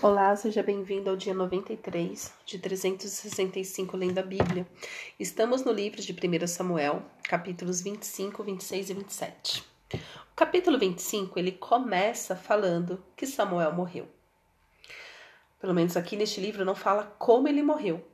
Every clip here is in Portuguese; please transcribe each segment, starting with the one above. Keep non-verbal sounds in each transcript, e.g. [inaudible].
Olá, seja bem-vindo ao dia 93 de 365 lendo a Bíblia. Estamos no livro de 1 Samuel, capítulos 25, 26 e 27. O capítulo 25, ele começa falando que Samuel morreu. Pelo menos aqui neste livro não fala como ele morreu.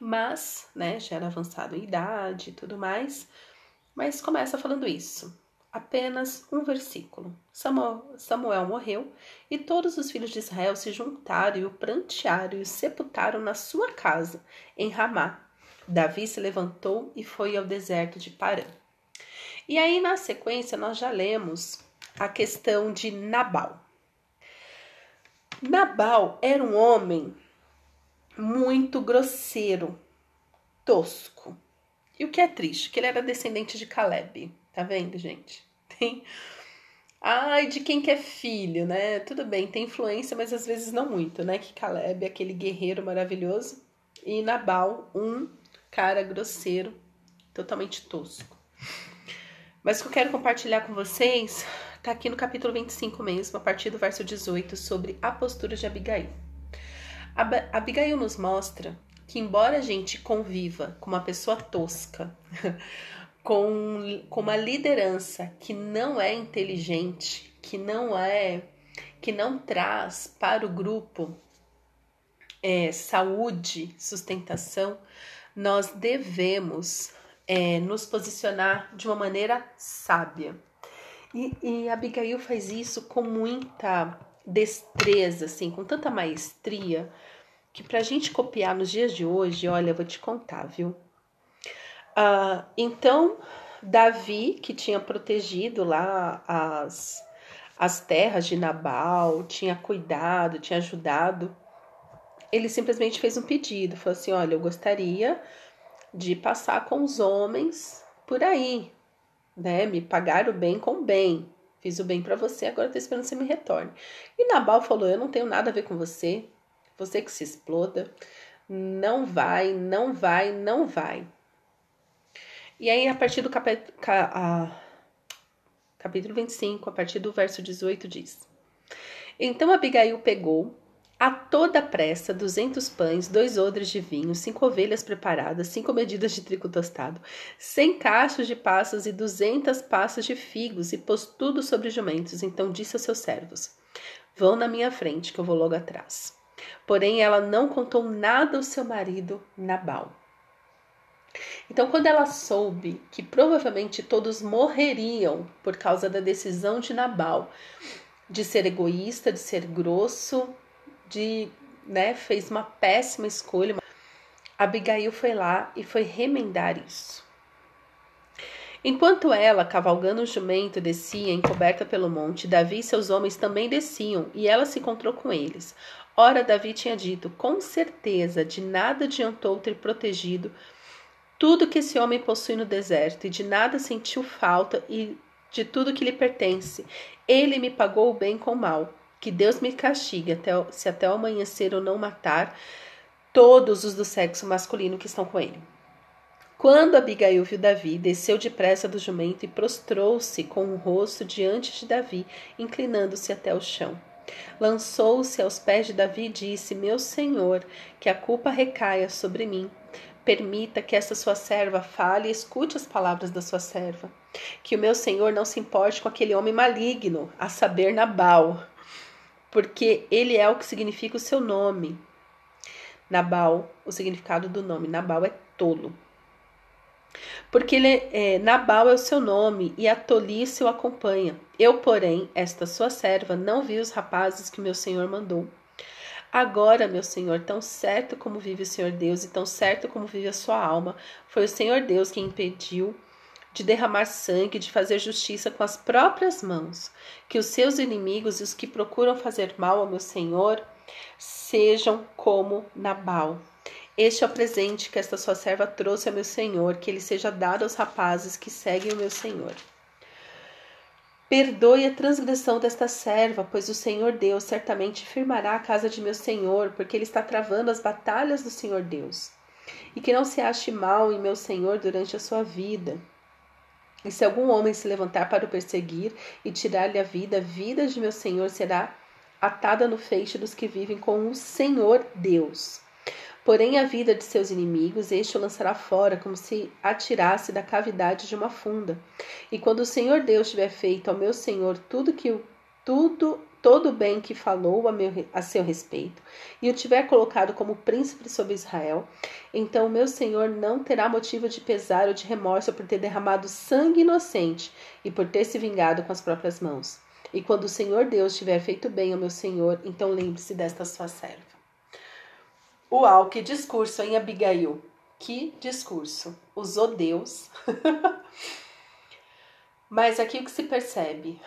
Mas, né, já era avançado em idade e tudo mais, mas começa falando isso apenas um versículo. Samuel, morreu e todos os filhos de Israel se juntaram e o prantearam e o sepultaram na sua casa, em Ramá. Davi se levantou e foi ao deserto de Parã. E aí, na sequência, nós já lemos a questão de Nabal. Nabal era um homem muito grosseiro, tosco. E o que é triste, que ele era descendente de Caleb. Tá vendo, gente? [laughs] Tem. Ai, de quem que é filho, né? Tudo bem, tem influência, mas às vezes não muito, né? Que Caleb é aquele guerreiro maravilhoso e Nabal, um cara grosseiro, totalmente tosco. Mas o que eu quero compartilhar com vocês tá aqui no capítulo 25 mesmo, a partir do verso 18, sobre a postura de Abigail. Ab Abigail nos mostra que, embora a gente conviva com uma pessoa tosca, [laughs] com, com uma liderança que não é inteligente, que não é, que não traz para o grupo é, saúde, sustentação, nós devemos é, nos posicionar de uma maneira sábia. E, e Abigail faz isso com muita destreza, assim, com tanta maestria, que para a gente copiar nos dias de hoje, olha, eu vou te contar, viu? Uh, então, Davi, que tinha protegido lá as, as terras de Nabal, tinha cuidado, tinha ajudado, ele simplesmente fez um pedido, falou assim: Olha, eu gostaria de passar com os homens por aí, né? Me pagar o bem com o bem. Fiz o bem para você, agora estou esperando que você me retorne. E Nabal falou: Eu não tenho nada a ver com você, você que se exploda. Não vai, não vai, não vai. E aí, a partir do capítulo, capítulo 25, a partir do verso 18, diz: Então Abigail pegou a toda pressa duzentos pães, dois odres de vinho, cinco ovelhas preparadas, cinco medidas de trigo tostado, cem cachos de passas e duzentas passas de figos, e pôs tudo sobre jumentos. Então disse aos seus servos: Vão na minha frente, que eu vou logo atrás. Porém, ela não contou nada ao seu marido Nabal. Então, quando ela soube que provavelmente todos morreriam por causa da decisão de Nabal de ser egoísta, de ser grosso, de, né, fez uma péssima escolha, Abigail foi lá e foi remendar isso. Enquanto ela, cavalgando o jumento, descia, encoberta pelo monte, Davi e seus homens também desciam, e ela se encontrou com eles. Ora, Davi tinha dito: Com certeza, de nada adiantou ter protegido tudo que esse homem possui no deserto, e de nada sentiu falta e de tudo que lhe pertence. Ele me pagou o bem com o mal. Que Deus me castigue até, se até o amanhecer eu não matar todos os do sexo masculino que estão com ele. Quando Abigail viu Davi, desceu depressa do jumento e prostrou-se com o rosto diante de Davi, inclinando-se até o chão. Lançou-se aos pés de Davi e disse: Meu senhor, que a culpa recaia sobre mim. Permita que essa sua serva fale e escute as palavras da sua serva. Que o meu senhor não se importe com aquele homem maligno, a saber, Nabal, porque ele é o que significa o seu nome. Nabal, o significado do nome Nabal é tolo. Porque ele, é, Nabal é o seu nome e a tolice o acompanha. Eu, porém, esta sua serva, não vi os rapazes que meu senhor mandou. Agora, meu Senhor, tão certo como vive o Senhor Deus e tão certo como vive a sua alma, foi o Senhor Deus quem impediu de derramar sangue, de fazer justiça com as próprias mãos. Que os seus inimigos e os que procuram fazer mal ao meu Senhor sejam como Nabal. Este é o presente que esta sua serva trouxe ao meu Senhor, que ele seja dado aos rapazes que seguem o meu Senhor. Perdoe a transgressão desta serva, pois o Senhor Deus certamente firmará a casa de meu Senhor, porque ele está travando as batalhas do Senhor Deus. E que não se ache mal em meu Senhor durante a sua vida. E se algum homem se levantar para o perseguir e tirar-lhe a vida, a vida de meu Senhor será atada no feixe dos que vivem com o Senhor Deus. Porém, a vida de seus inimigos, este o lançará fora, como se atirasse da cavidade de uma funda. E quando o Senhor Deus tiver feito ao meu Senhor tudo que o tudo todo o bem que falou a, meu, a seu respeito, e o tiver colocado como príncipe sobre Israel, então o meu Senhor não terá motivo de pesar ou de remorso por ter derramado sangue inocente e por ter se vingado com as próprias mãos. E quando o Senhor Deus tiver feito bem ao meu Senhor, então lembre-se desta sua serva. Uau, que discurso, hein, Abigail? Que discurso. Usou Deus. [laughs] Mas aqui o que se percebe?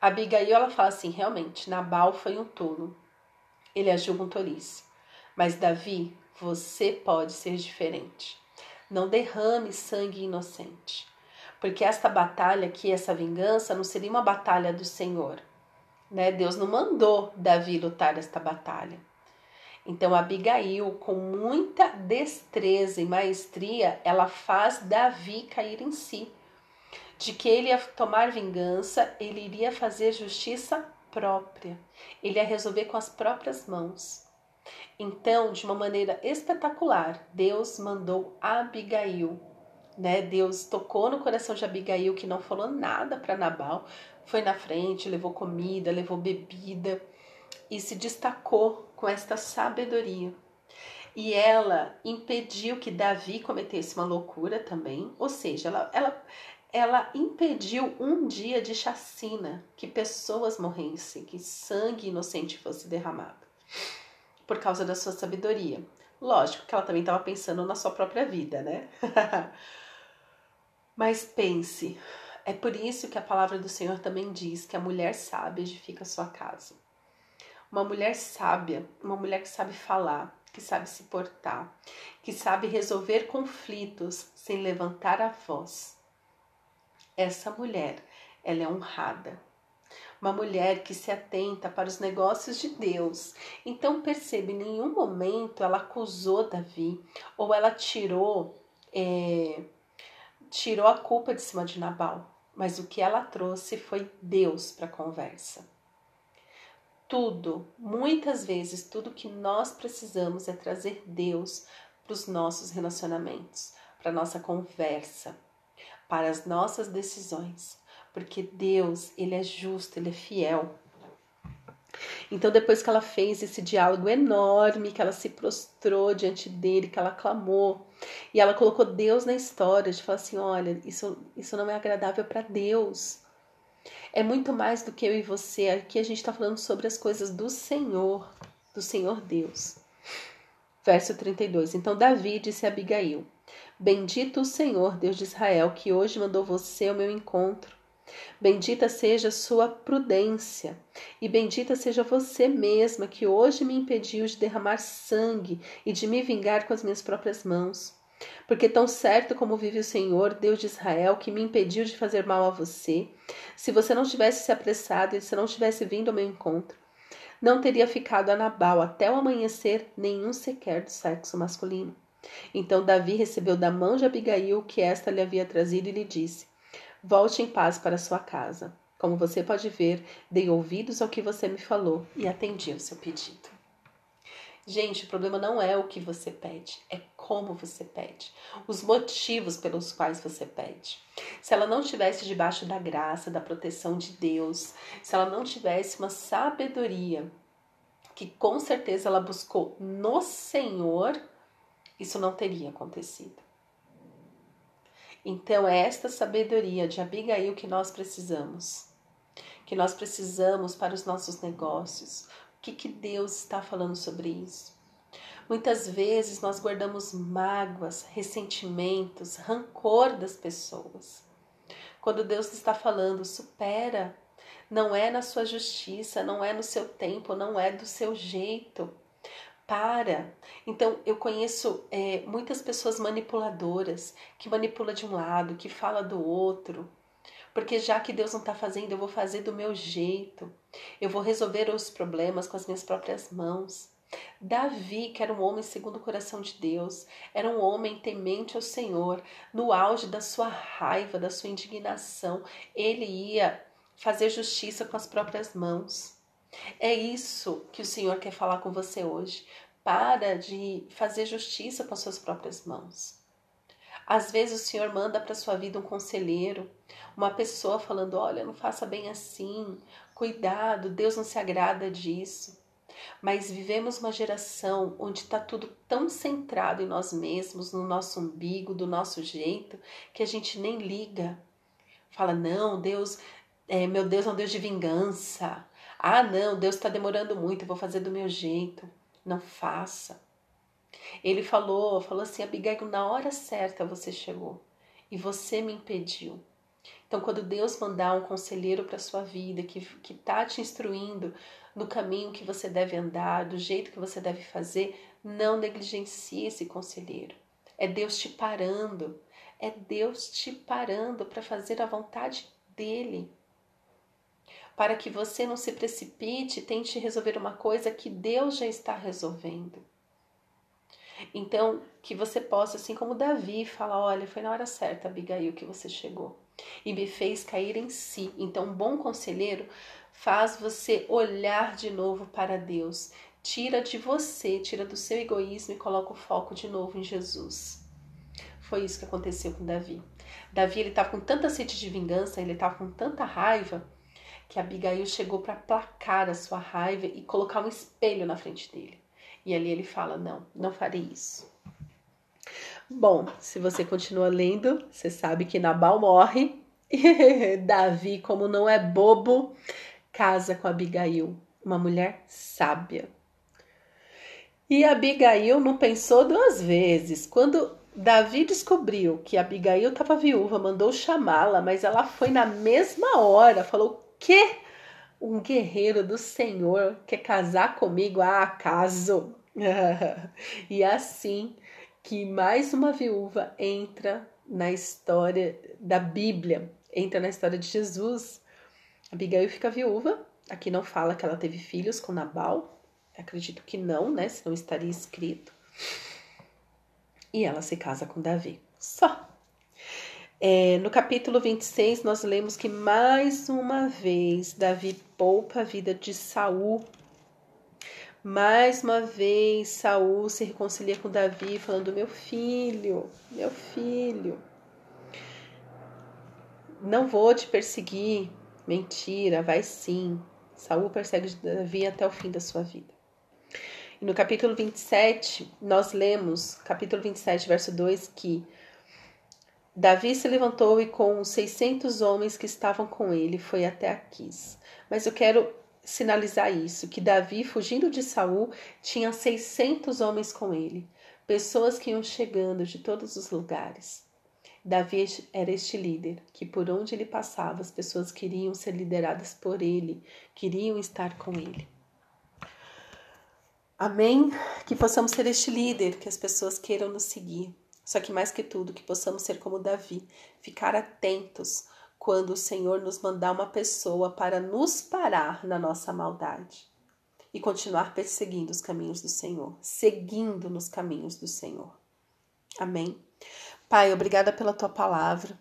Abigail ela fala assim: realmente, Nabal foi um tolo. Ele agiu com tolice. Mas Davi, você pode ser diferente. Não derrame sangue inocente. Porque esta batalha aqui, essa vingança, não seria uma batalha do Senhor. Né? Deus não mandou Davi lutar esta batalha. Então, Abigail, com muita destreza e maestria, ela faz Davi cair em si. De que ele ia tomar vingança, ele iria fazer justiça própria. Ele ia resolver com as próprias mãos. Então, de uma maneira espetacular, Deus mandou Abigail. Né? Deus tocou no coração de Abigail, que não falou nada para Nabal, foi na frente, levou comida, levou bebida e se destacou com esta sabedoria. E ela impediu que Davi cometesse uma loucura também, ou seja, ela, ela, ela impediu um dia de chacina, que pessoas morressem, que sangue inocente fosse derramado, por causa da sua sabedoria. Lógico que ela também estava pensando na sua própria vida, né? [laughs] Mas pense, é por isso que a palavra do Senhor também diz que a mulher sábia edifica a sua casa. Uma mulher sábia, uma mulher que sabe falar, que sabe se portar, que sabe resolver conflitos sem levantar a voz. Essa mulher, ela é honrada. Uma mulher que se atenta para os negócios de Deus. Então percebe, em nenhum momento ela acusou Davi ou ela tirou é, tirou a culpa de cima de Nabal. Mas o que ela trouxe foi Deus para a conversa tudo, muitas vezes, tudo que nós precisamos é trazer Deus para os nossos relacionamentos, para a nossa conversa, para as nossas decisões, porque Deus, ele é justo, ele é fiel. Então, depois que ela fez esse diálogo enorme, que ela se prostrou diante dele, que ela clamou, e ela colocou Deus na história, de falar assim: olha, isso, isso não é agradável para Deus. É muito mais do que eu e você. Aqui a gente está falando sobre as coisas do Senhor, do Senhor Deus. Verso 32. Então Davi disse a Abigail: Bendito o Senhor, Deus de Israel, que hoje mandou você ao meu encontro. Bendita seja a sua prudência, e bendita seja você mesma, que hoje me impediu de derramar sangue e de me vingar com as minhas próprias mãos. Porque tão certo como vive o Senhor, Deus de Israel, que me impediu de fazer mal a você, se você não tivesse se apressado e se não tivesse vindo ao meu encontro, não teria ficado a Nabal até o amanhecer nenhum sequer do sexo masculino. Então Davi recebeu da mão de Abigail o que esta lhe havia trazido e lhe disse: Volte em paz para sua casa. Como você pode ver, dei ouvidos ao que você me falou e atendi ao seu pedido. Gente, o problema não é o que você pede, é como você pede, os motivos pelos quais você pede. Se ela não estivesse debaixo da graça, da proteção de Deus, se ela não tivesse uma sabedoria que com certeza ela buscou no Senhor, isso não teria acontecido. Então, é esta sabedoria de Abigail que nós precisamos. Que nós precisamos para os nossos negócios, que, que Deus está falando sobre isso? Muitas vezes nós guardamos mágoas, ressentimentos, rancor das pessoas. Quando Deus está falando, supera. Não é na sua justiça, não é no seu tempo, não é do seu jeito. Para. Então, eu conheço é, muitas pessoas manipuladoras que manipula de um lado, que fala do outro, porque já que Deus não está fazendo, eu vou fazer do meu jeito. Eu vou resolver os problemas com as minhas próprias mãos. Davi, que era um homem segundo o coração de Deus, era um homem temente ao Senhor, no auge da sua raiva, da sua indignação, ele ia fazer justiça com as próprias mãos. É isso que o Senhor quer falar com você hoje. Para de fazer justiça com as suas próprias mãos. Às vezes o Senhor manda para sua vida um conselheiro, uma pessoa falando: olha, não faça bem assim, cuidado, Deus não se agrada disso. Mas vivemos uma geração onde está tudo tão centrado em nós mesmos, no nosso umbigo, do nosso jeito, que a gente nem liga. Fala, não, Deus, é, meu Deus é um Deus de vingança. Ah, não, Deus está demorando muito, eu vou fazer do meu jeito. Não faça. Ele falou, falou assim, Abigail, na hora certa você chegou e você me impediu. Então, quando Deus mandar um conselheiro para sua vida que que tá te instruindo no caminho que você deve andar, do jeito que você deve fazer, não negligencie esse conselheiro. É Deus te parando, é Deus te parando para fazer a vontade dele. Para que você não se precipite tente resolver uma coisa que Deus já está resolvendo. Então, que você possa, assim como Davi, falar: olha, foi na hora certa, Abigail, que você chegou e me fez cair em si. Então, um bom conselheiro faz você olhar de novo para Deus, tira de você, tira do seu egoísmo e coloca o foco de novo em Jesus. Foi isso que aconteceu com Davi. Davi ele estava com tanta sede de vingança, ele estava com tanta raiva que Abigail chegou para placar a sua raiva e colocar um espelho na frente dele. E ali ele fala: Não, não farei isso. Bom, se você continua lendo, você sabe que Nabal morre. [laughs] Davi, como não é bobo, casa com Abigail, uma mulher sábia. E Abigail não pensou duas vezes. Quando Davi descobriu que Abigail estava viúva, mandou chamá-la, mas ela foi na mesma hora. Falou: Que? Um guerreiro do Senhor quer casar comigo? Ah, acaso! [laughs] e assim que mais uma viúva entra na história da Bíblia, entra na história de Jesus. Abigail fica viúva. Aqui não fala que ela teve filhos com Nabal. Acredito que não, né? Senão estaria escrito. E ela se casa com Davi. Só. É, no capítulo 26, nós lemos que mais uma vez Davi poupa a vida de Saul mais uma vez, Saul se reconcilia com Davi, falando: Meu filho, meu filho, não vou te perseguir. Mentira, vai sim. Saul persegue Davi até o fim da sua vida. E no capítulo 27, nós lemos, capítulo 27, verso 2, que Davi se levantou e com os 600 homens que estavam com ele foi até Aquis. Mas eu quero sinalizar isso, que Davi, fugindo de Saul, tinha 600 homens com ele, pessoas que iam chegando de todos os lugares. Davi era este líder, que por onde ele passava, as pessoas queriam ser lideradas por ele, queriam estar com ele. Amém? Que possamos ser este líder, que as pessoas queiram nos seguir. Só que mais que tudo, que possamos ser como Davi, ficar atentos quando o Senhor nos mandar uma pessoa para nos parar na nossa maldade e continuar perseguindo os caminhos do Senhor, seguindo nos caminhos do Senhor. Amém. Pai, obrigada pela tua palavra.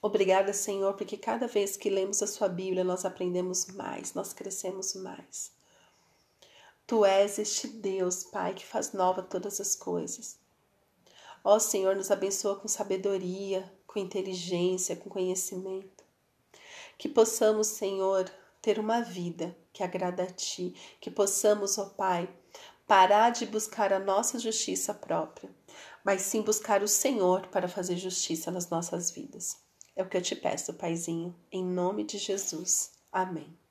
Obrigada, Senhor, porque cada vez que lemos a sua Bíblia, nós aprendemos mais, nós crescemos mais. Tu és este Deus, Pai, que faz nova todas as coisas. Ó Senhor, nos abençoa com sabedoria, com inteligência, com conhecimento. Que possamos, Senhor, ter uma vida que agrada a Ti, que possamos, ó Pai, parar de buscar a nossa justiça própria, mas sim buscar o Senhor para fazer justiça nas nossas vidas. É o que eu te peço, Paizinho, em nome de Jesus. Amém.